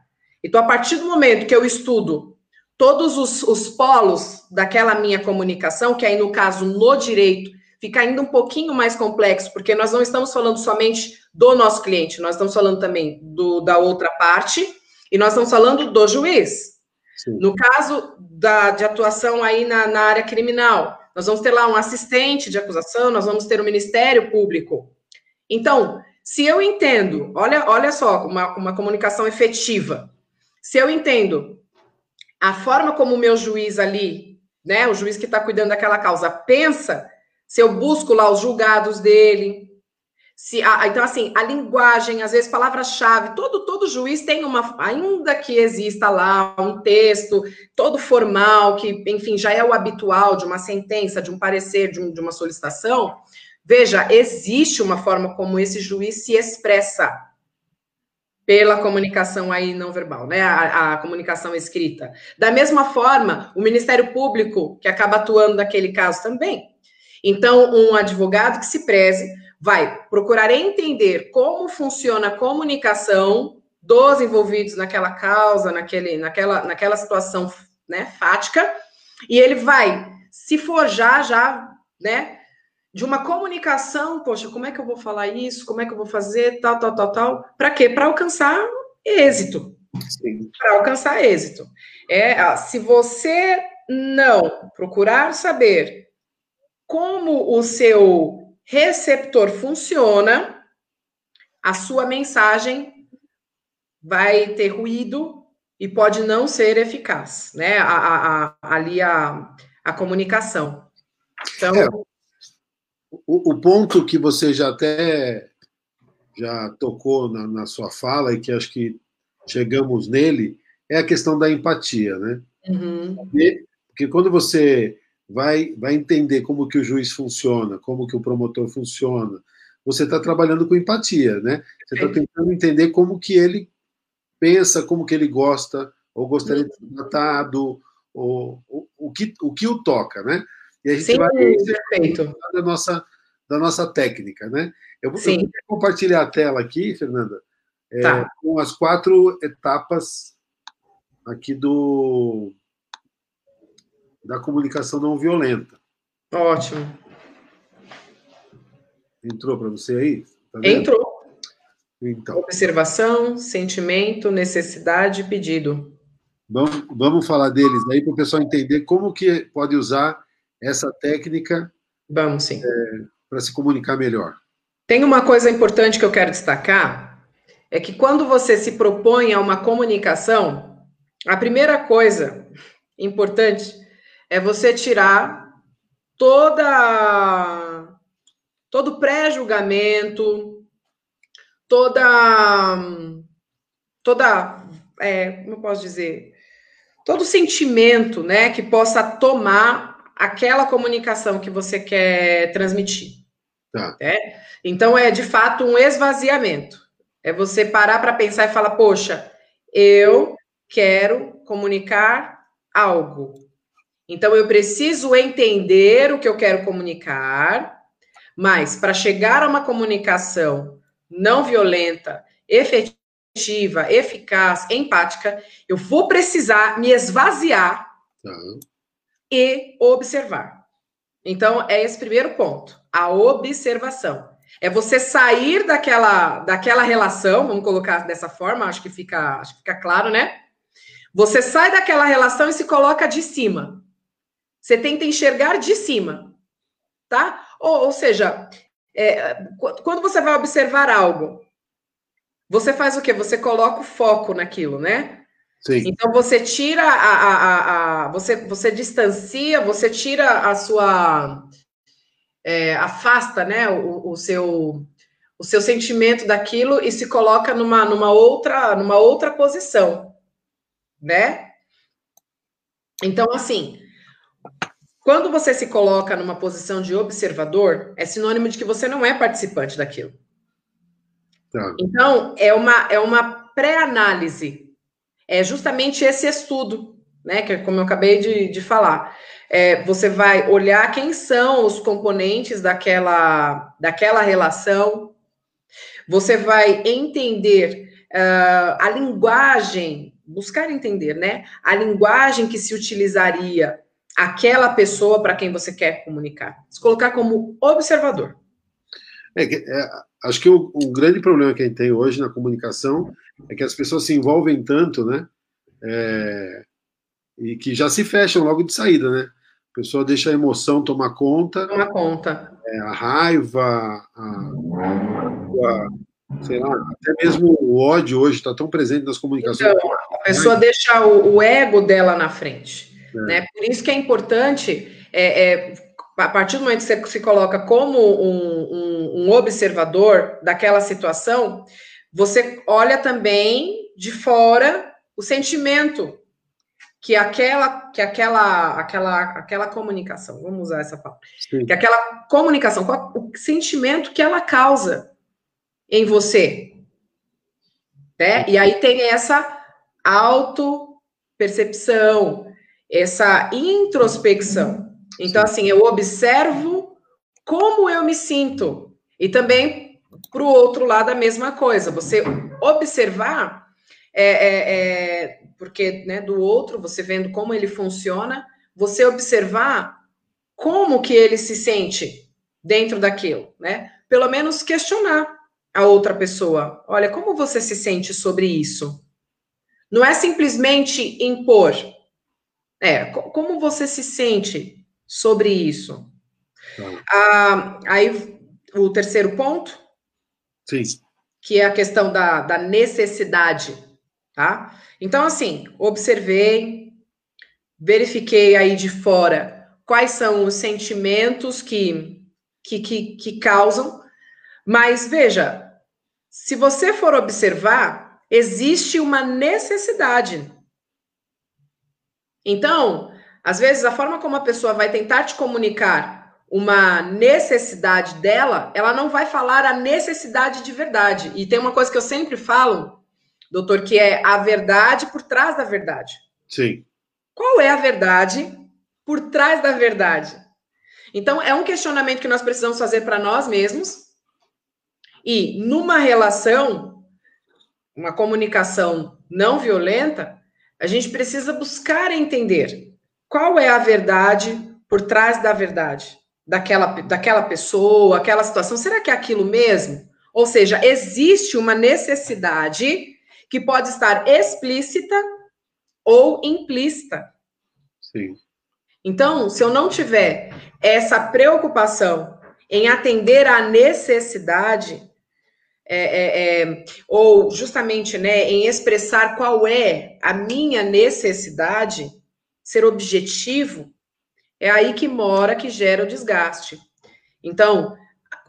Então, a partir do momento que eu estudo todos os, os polos daquela minha comunicação, que aí no caso no direito fica ainda um pouquinho mais complexo, porque nós não estamos falando somente do nosso cliente, nós estamos falando também do, da outra parte e nós estamos falando do juiz. Sim. No caso da, de atuação aí na, na área criminal, nós vamos ter lá um assistente de acusação, nós vamos ter o um Ministério Público. Então, se eu entendo, olha, olha só, uma, uma comunicação efetiva. Se eu entendo a forma como o meu juiz ali, né, o juiz que está cuidando daquela causa, pensa, se eu busco lá os julgados dele, se, a, então, assim, a linguagem, às vezes, palavra-chave, todo, todo juiz tem uma, ainda que exista lá um texto todo formal, que, enfim, já é o habitual de uma sentença, de um parecer, de, um, de uma solicitação. Veja, existe uma forma como esse juiz se expressa pela comunicação aí não verbal, né? A, a, comunicação escrita. Da mesma forma, o Ministério Público, que acaba atuando naquele caso também. Então, um advogado que se preze vai procurar entender como funciona a comunicação dos envolvidos naquela causa, naquele, naquela, naquela situação né, fática, e ele vai se forjar já, né, de uma comunicação, poxa, como é que eu vou falar isso? Como é que eu vou fazer? Tal, tal, tal, tal. Para quê? Para alcançar êxito. Para alcançar êxito. É, se você não procurar saber como o seu receptor funciona, a sua mensagem vai ter ruído e pode não ser eficaz, né? A, a, a, ali a, a comunicação. Então. É, o, o, ponto que você já até já tocou na, na, sua fala e que acho que chegamos nele é a questão da empatia, né? Uhum. Porque quando você vai, vai entender como que o juiz funciona, como que o promotor funciona. Você está trabalhando com empatia, né? Você está tentando entender como que ele pensa, como que ele gosta, ou gostaria de ser tratado, ou, ou, o, que, o que o toca, né? E a gente Sim, vai perfeito. da nossa, da nossa técnica, né? Eu, eu vou compartilhar a tela aqui, Fernanda, é, tá. com as quatro etapas aqui do, da comunicação não violenta. Ótimo. Entrou para você aí? Tá Entrou. Então. Observação, sentimento, necessidade, pedido. Vamos, vamos falar deles aí para o pessoal entender como que pode usar essa técnica. Vamos sim. É, para se comunicar melhor. Tem uma coisa importante que eu quero destacar, é que quando você se propõe a uma comunicação, a primeira coisa importante é você tirar toda todo pré-julgamento, toda toda é, como eu posso dizer, todo sentimento, né, que possa tomar aquela comunicação que você quer transmitir. Tá. Né? Então é de fato um esvaziamento. É você parar para pensar e falar, poxa, eu quero comunicar algo. Então eu preciso entender o que eu quero comunicar, mas para chegar a uma comunicação não violenta, efetiva, eficaz, empática, eu vou precisar me esvaziar uhum. e observar. Então é esse primeiro ponto, a observação. É você sair daquela daquela relação, vamos colocar dessa forma, acho que fica, acho que fica claro, né? Você sai daquela relação e se coloca de cima. Você tenta enxergar de cima, tá? Ou, ou seja, é, quando você vai observar algo, você faz o quê? Você coloca o foco naquilo, né? Sim. Então você tira a, a, a, a, você, você distancia, você tira a sua é, afasta, né, o, o, seu o seu sentimento daquilo e se coloca numa, numa outra numa outra posição né? Então, assim, quando você se coloca numa posição de observador, é sinônimo de que você não é participante daquilo. Tá. Então, é uma, é uma pré-análise. É justamente esse estudo, né? Que é como eu acabei de, de falar. É, você vai olhar quem são os componentes daquela, daquela relação, você vai entender uh, a linguagem buscar entender, né? A linguagem que se utilizaria aquela pessoa para quem você quer comunicar. Se colocar como observador. É, é, acho que o, o, grande problema que a gente tem hoje na comunicação é que as pessoas se envolvem tanto, né? É, e que já se fecham logo de saída, né? A pessoa deixa a emoção tomar conta. Tomar conta. É, a raiva, a, a, sei lá, até mesmo o ódio hoje está tão presente nas comunicações. Então, a pessoa deixa o, o, ego dela na frente. É. Né? Por isso que é importante, é, é, a partir do momento que você se coloca como um, um, um observador daquela situação, você olha também de fora o sentimento que aquela que aquela aquela aquela comunicação, vamos usar essa palavra, Sim. que aquela comunicação, o sentimento que ela causa em você. Né? E aí tem essa auto-percepção, essa introspecção. Então, assim, eu observo como eu me sinto. E também, para o outro lado, a mesma coisa. Você observar, é, é, é, porque né, do outro, você vendo como ele funciona, você observar como que ele se sente dentro daquilo, né? Pelo menos questionar a outra pessoa: olha, como você se sente sobre isso? Não é simplesmente impor. É, como você se sente sobre isso? Ah, aí, o terceiro ponto. Sim. Que é a questão da, da necessidade, tá? Então, assim, observei, verifiquei aí de fora quais são os sentimentos que, que, que, que causam, mas veja, se você for observar, existe uma necessidade. Então, às vezes, a forma como a pessoa vai tentar te comunicar uma necessidade dela, ela não vai falar a necessidade de verdade. E tem uma coisa que eu sempre falo, doutor, que é a verdade por trás da verdade. Sim. Qual é a verdade por trás da verdade? Então, é um questionamento que nós precisamos fazer para nós mesmos e numa relação, uma comunicação não violenta, a gente precisa buscar entender qual é a verdade por trás da verdade daquela, daquela pessoa, aquela situação. Será que é aquilo mesmo? Ou seja, existe uma necessidade que pode estar explícita ou implícita. Sim. Então, se eu não tiver essa preocupação em atender à necessidade, é, é, é, ou justamente né, em expressar qual é a minha necessidade, ser objetivo, é aí que mora que gera o desgaste. Então,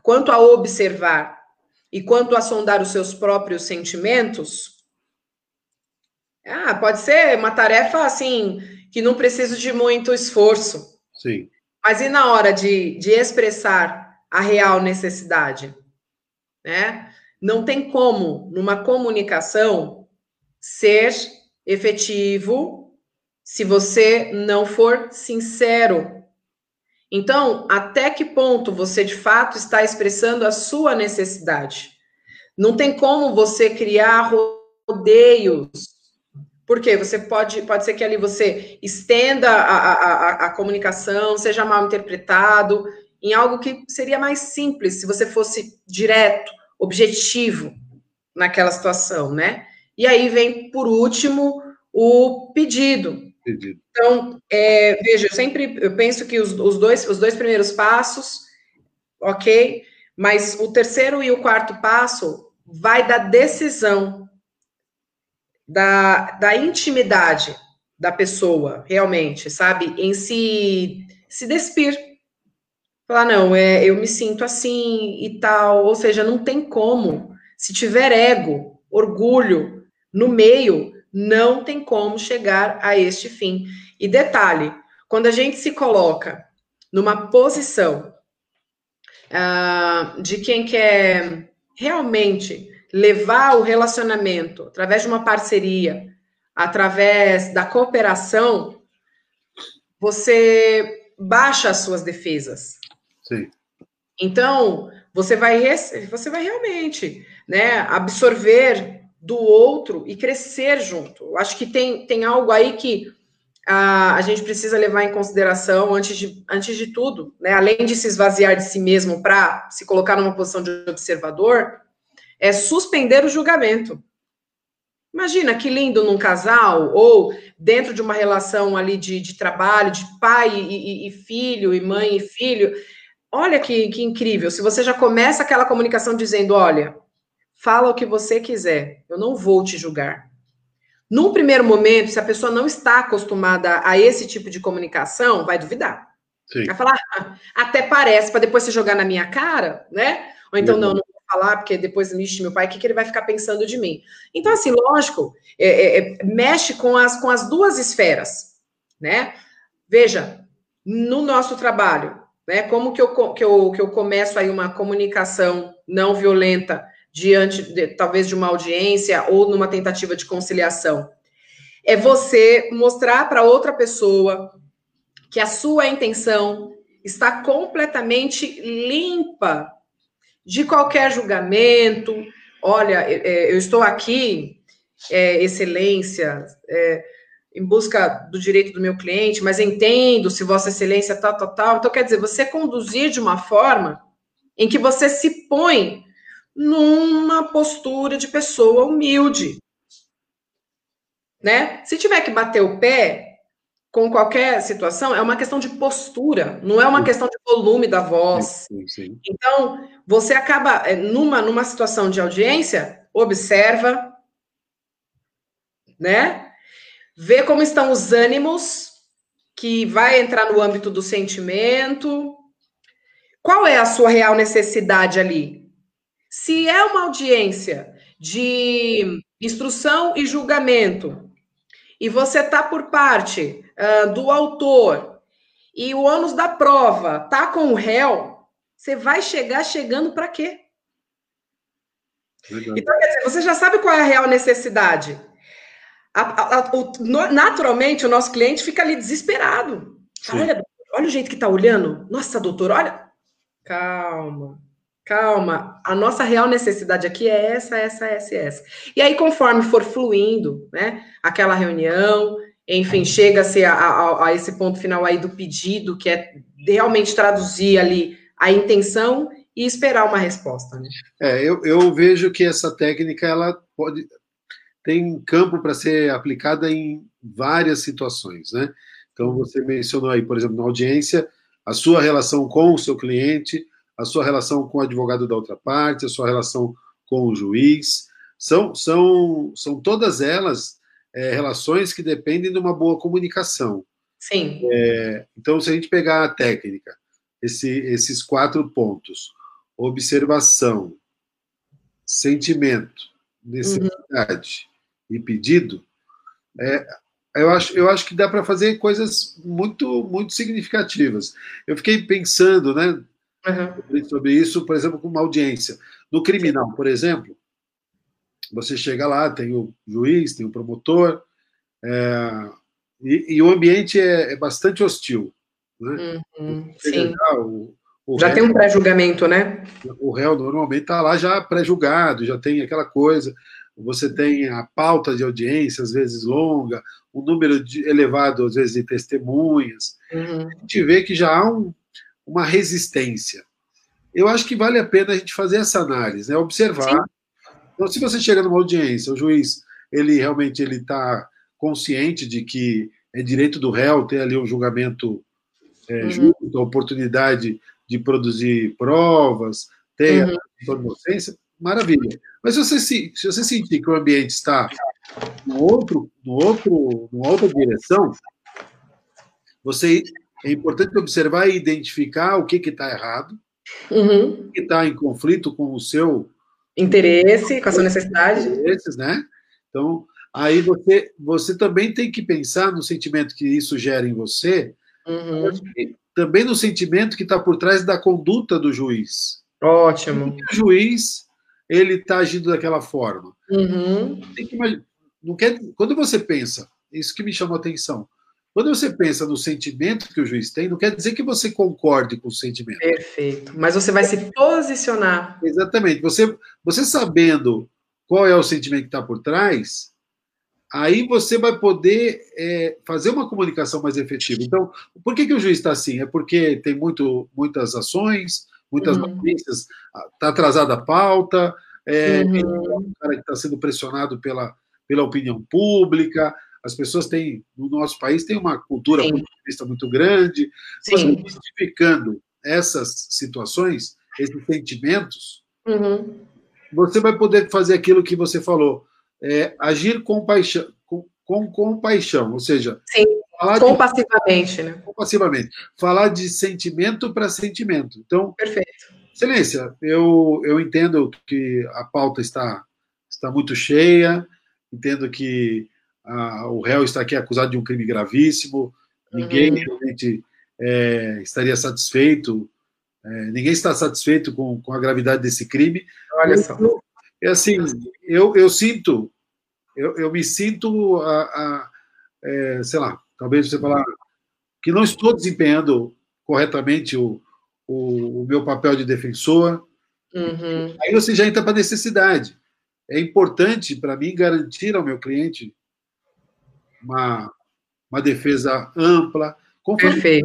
quanto a observar e quanto a sondar os seus próprios sentimentos, ah, pode ser uma tarefa assim que não precisa de muito esforço. Sim. Mas e na hora de, de expressar a real necessidade? Né? Não tem como, numa comunicação, ser efetivo se você não for sincero. Então, até que ponto você de fato está expressando a sua necessidade? Não tem como você criar rodeios porque você pode, pode ser que ali você estenda a, a, a, comunicação, seja mal interpretado, em algo que seria mais simples se você fosse direto, objetivo naquela situação, né? E aí vem, por último, o pedido. pedido. Então, é, veja, eu sempre eu penso que os, os, dois, os dois primeiros passos, ok, mas o terceiro e o quarto passo vai da decisão da, da intimidade da pessoa, realmente, sabe? Em se, se despir. Falar, não, é, eu me sinto assim e tal. Ou seja, não tem como. Se tiver ego, orgulho no meio, não tem como chegar a este fim. E detalhe, quando a gente se coloca numa posição uh, de quem quer realmente levar o relacionamento através de uma parceria, através da cooperação, você baixa as suas defesas. Sim. Então, você vai, você vai realmente né, absorver do outro e crescer junto. Eu acho que tem, tem algo aí que a, a gente precisa levar em consideração antes de, antes de tudo, né? Além de se esvaziar de si mesmo para se colocar numa posição de observador, é suspender o julgamento. Imagina que lindo num casal, ou dentro de uma relação ali de, de trabalho, de pai e, e, e, filho, e mãe e filho. Olha que, que incrível. Se você já começa aquela comunicação dizendo: olha, fala o que você quiser, eu não vou te julgar. Num primeiro momento, se a pessoa não está acostumada a esse tipo de comunicação, vai duvidar. Sim. Vai falar, ah, até parece, para depois você jogar na minha cara, né? Ou então, não, não falar, porque depois, vixe, meu pai, o que, que ele vai ficar pensando de mim? Então, assim, lógico, é, é, é, mexe com as, com as duas esferas, né? Veja, no nosso trabalho, né, como que eu, que, eu, que eu começo aí uma comunicação não violenta diante, de, talvez, de uma audiência ou numa tentativa de conciliação? É você mostrar para outra pessoa que a sua intenção está completamente limpa de qualquer julgamento. Olha, é, eu estou aqui, é, excelência, é, em busca do direito do meu cliente, mas entendo se Vossa Excelência tal, tal, tal. Então, quer dizer, você conduzir de uma forma em que você se põe numa postura de pessoa humilde. Né? Se tiver que bater o pé, com qualquer situação, é uma questão de postura, não é uma questão de volume da voz. Sim, sim. Então, você acaba, é, numa, numa situação de audiência, observa, né? Vê como estão os ânimos, que vai entrar no âmbito do sentimento. Qual é a sua real necessidade ali? Se é uma audiência de instrução e julgamento, e você está por parte uh, do autor e o ônus da prova tá com o réu, você vai chegar chegando para quê? Legal. Então, quer dizer, você já sabe qual é a real necessidade. A, a, o, naturalmente, o nosso cliente fica ali desesperado. Olha, olha o jeito que está olhando. Nossa, doutor, olha. Calma, calma. A nossa real necessidade aqui é essa, essa, essa essa. E aí, conforme for fluindo, né, aquela reunião, enfim, chega-se a, a, a, esse ponto final aí do pedido, que é realmente traduzir ali a intenção e esperar uma resposta. Né? É, eu, eu vejo que essa técnica ela pode tem campo para ser aplicada em várias situações, né? Então você mencionou aí, por exemplo, na audiência, a sua relação com o seu cliente, a sua relação com o advogado da outra parte, a sua relação com o juiz. São, são, são todas elas é, relações que dependem de uma boa comunicação. Sim. É, então, se a gente pegar a técnica, esse, esses quatro pontos: observação, sentimento, necessidade uhum. E pedido, é, eu acho, eu acho que dá para fazer coisas muito, muito significativas. Eu fiquei pensando, né, uhum. sobre isso, por exemplo, com uma audiência. No criminal, por exemplo, você chega lá, tem o juiz, tem o promotor, é, e, e, o ambiente é, é bastante hostil. Né? Uhum, sim. Lá, o, o já réu, tem um pré-julgamento, né? O réu normalmente está lá já pré-julgado, já tem aquela coisa. Você tem a pauta de audiência, às vezes longa, um número de, elevado, às vezes, de testemunhas. Uhum. A gente vê que já há um, uma resistência. Eu acho que vale a pena a gente fazer essa análise, né? observar. Sim. Então, se você chega numa audiência, o juiz ele realmente ele está consciente de que é direito do réu ter ali um julgamento é, uhum. justo, a oportunidade de produzir provas, ter uhum. a inocência, maravilha. Mas se você, se, você sentir que o ambiente está no outro, no outro, numa outra direção, você é importante observar e identificar o que está errado, uhum. o que está em conflito com o seu interesse, com a sua necessidade. Interesses, né? Então, aí você, você também tem que pensar no sentimento que isso gera em você, uhum. também no sentimento que está por trás da conduta do juiz. Ótimo. O juiz ele está agindo daquela forma. Uhum. Que não quer, quando você pensa, isso que me chamou a atenção, quando você pensa no sentimento que o juiz tem, não quer dizer que você concorde com o sentimento. Perfeito. Mas você vai se posicionar. Exatamente. Você, você sabendo qual é o sentimento que está por trás, aí você vai poder é, fazer uma comunicação mais efetiva. Então, por que, que o juiz está assim? É porque tem muito, muitas ações, muitas uhum. notícias, está atrasada a pauta, é, uhum. um cara que está sendo pressionado pela, pela opinião pública, as pessoas têm, no nosso país, tem uma cultura populista muito grande. Sim. identificando essas situações, esses sentimentos, uhum. você vai poder fazer aquilo que você falou, é, agir com paixão, com, com, com paixão, ou seja, Sim. Compassivamente, de, né? Compassivamente. Falar de sentimento para sentimento. Então, perfeito. Excelência, eu, eu entendo que a pauta está, está muito cheia, entendo que ah, o réu está aqui acusado de um crime gravíssimo, ninguém uhum. realmente é, estaria satisfeito, é, ninguém está satisfeito com, com a gravidade desse crime. Olha só. É assim, eu, eu sinto, eu, eu me sinto, a, a é, sei lá, talvez você falar que não estou desempenhando corretamente o, o, o meu papel de defensor. Uhum. Aí você já entra para a necessidade. É importante para mim garantir ao meu cliente uma, uma defesa ampla, conforme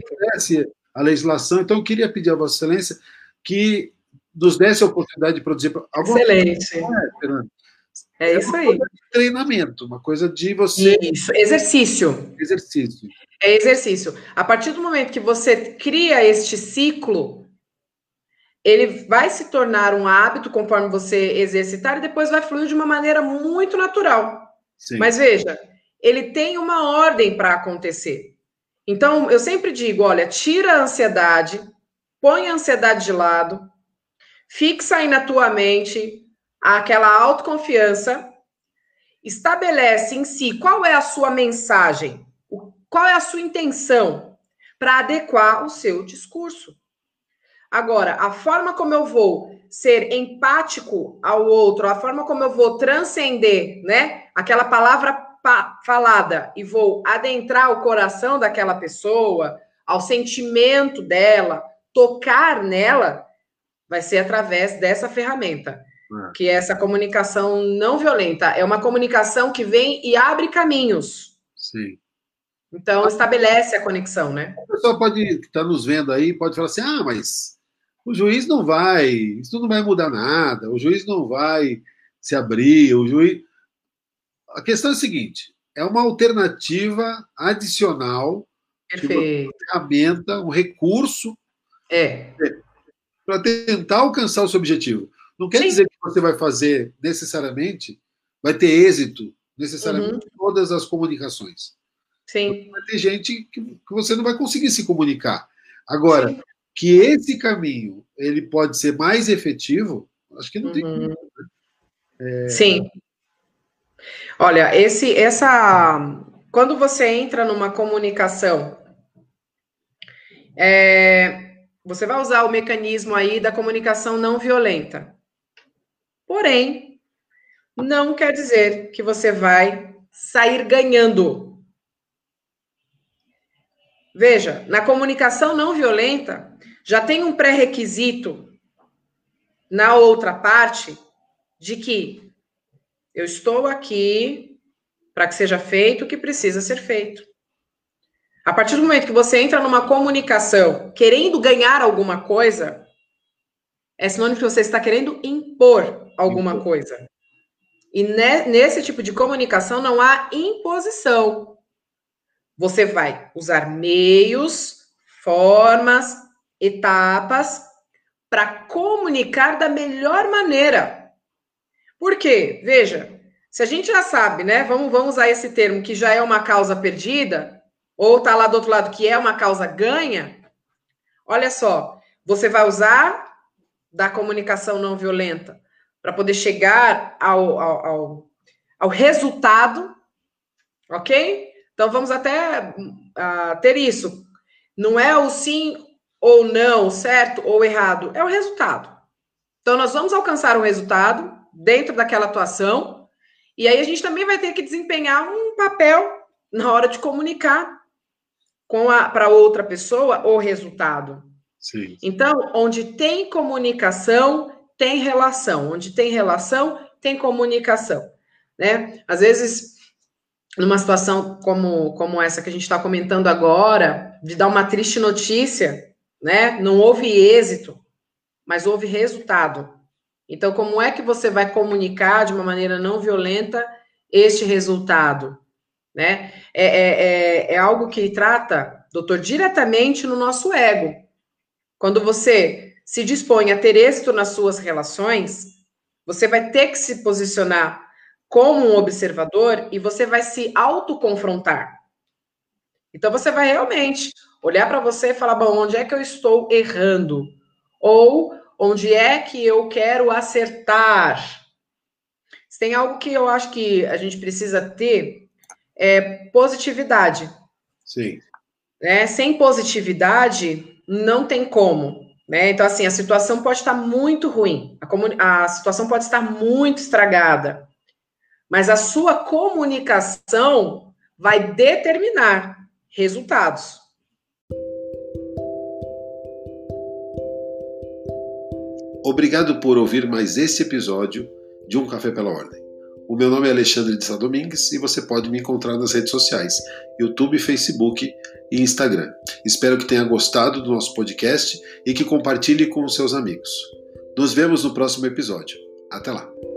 a legislação. Então, eu queria pedir a Vossa Excelência que nos desse a oportunidade de produzir alguma Excelente. Coisa, é, é isso aí. treinamento, uma coisa de você. Isso, exercício. Exercício. É exercício. A partir do momento que você cria este ciclo, ele vai se tornar um hábito conforme você exercitar e depois vai fluir de uma maneira muito natural. Sim. Mas veja, ele tem uma ordem para acontecer. Então, eu sempre digo: olha, tira a ansiedade, põe a ansiedade de lado, fixa aí na tua mente aquela autoconfiança, estabelece em si qual é a sua mensagem, qual é a sua intenção para adequar o seu discurso. Agora, a forma como eu vou ser empático ao outro, a forma como eu vou transcender, né? Aquela palavra falada e vou adentrar o coração daquela pessoa, ao sentimento dela, tocar nela, vai ser através dessa ferramenta, é. que é essa comunicação não violenta. É uma comunicação que vem e abre caminhos. Sim. Então, estabelece a conexão, né? A pessoa pode estar nos vendo aí, pode falar assim: ah, mas o juiz não vai, isso não vai mudar nada, o juiz não vai se abrir, o juiz a questão é a seguinte: é uma alternativa adicional, uma ferramenta, um recurso é. para tentar alcançar o seu objetivo. Não quer Sim. dizer que você vai fazer necessariamente, vai ter êxito necessariamente uhum. em todas as comunicações. Sim. Vai ter gente que, que você não vai conseguir se comunicar. Agora, Sim. que esse caminho ele pode ser mais efetivo, acho que não uhum. tem como. Né? É... Sim. Olha, esse, essa, quando você entra numa comunicação, é, você vai usar o mecanismo aí da comunicação não violenta. Porém, não quer dizer que você vai sair ganhando. Veja, na comunicação não violenta, já tem um pré-requisito na outra parte de que eu estou aqui para que seja feito o que precisa ser feito. A partir do momento que você entra numa comunicação querendo ganhar alguma coisa, é sinônimo que você está querendo impor alguma coisa. E nesse tipo de comunicação não há imposição. Você vai usar meios, formas, etapas para comunicar da melhor maneira. Por quê? Veja, se a gente já sabe, né? Vamos, vamos usar esse termo que já é uma causa perdida, ou tá lá do outro lado que é uma causa ganha. Olha só, você vai usar da comunicação não violenta para poder chegar ao, ao, ao, ao, resultado, ok? Então vamos até uh, ter isso. Não é o sim ou não, certo ou errado, é o resultado. Então nós vamos alcançar o resultado dentro daquela atuação e aí a gente também vai ter que desempenhar um papel na hora de comunicar com para outra pessoa o resultado. Sim. Então, onde tem comunicação, tem relação. Onde tem relação, tem comunicação. Né? Às vezes, numa situação como, como essa que a gente está comentando agora, de dar uma triste notícia, né? Não houve êxito, mas houve resultado. Então, como é que você vai comunicar de uma maneira não violenta este resultado? Né? É, é, é, é algo que trata, doutor, diretamente no nosso ego. Quando você se dispõe a ter êxito nas suas relações, você vai ter que se posicionar como um observador e você vai se autoconfrontar. Então você vai realmente olhar para você e falar: bom, onde é que eu estou errando? Ou Onde é que eu quero acertar? Se tem algo que eu acho que a gente precisa ter, é positividade. Sim. Né? Sem positividade, não tem como. Né? Então, assim, a situação pode estar muito ruim, a, a situação pode estar muito estragada, mas a sua comunicação vai determinar resultados. Obrigado por ouvir mais esse episódio de Um Café pela Ordem. O meu nome é Alexandre de Sá Domingues e você pode me encontrar nas redes sociais, YouTube, Facebook e Instagram. Espero que tenha gostado do nosso podcast e que compartilhe com os seus amigos. Nos vemos no próximo episódio. Até lá!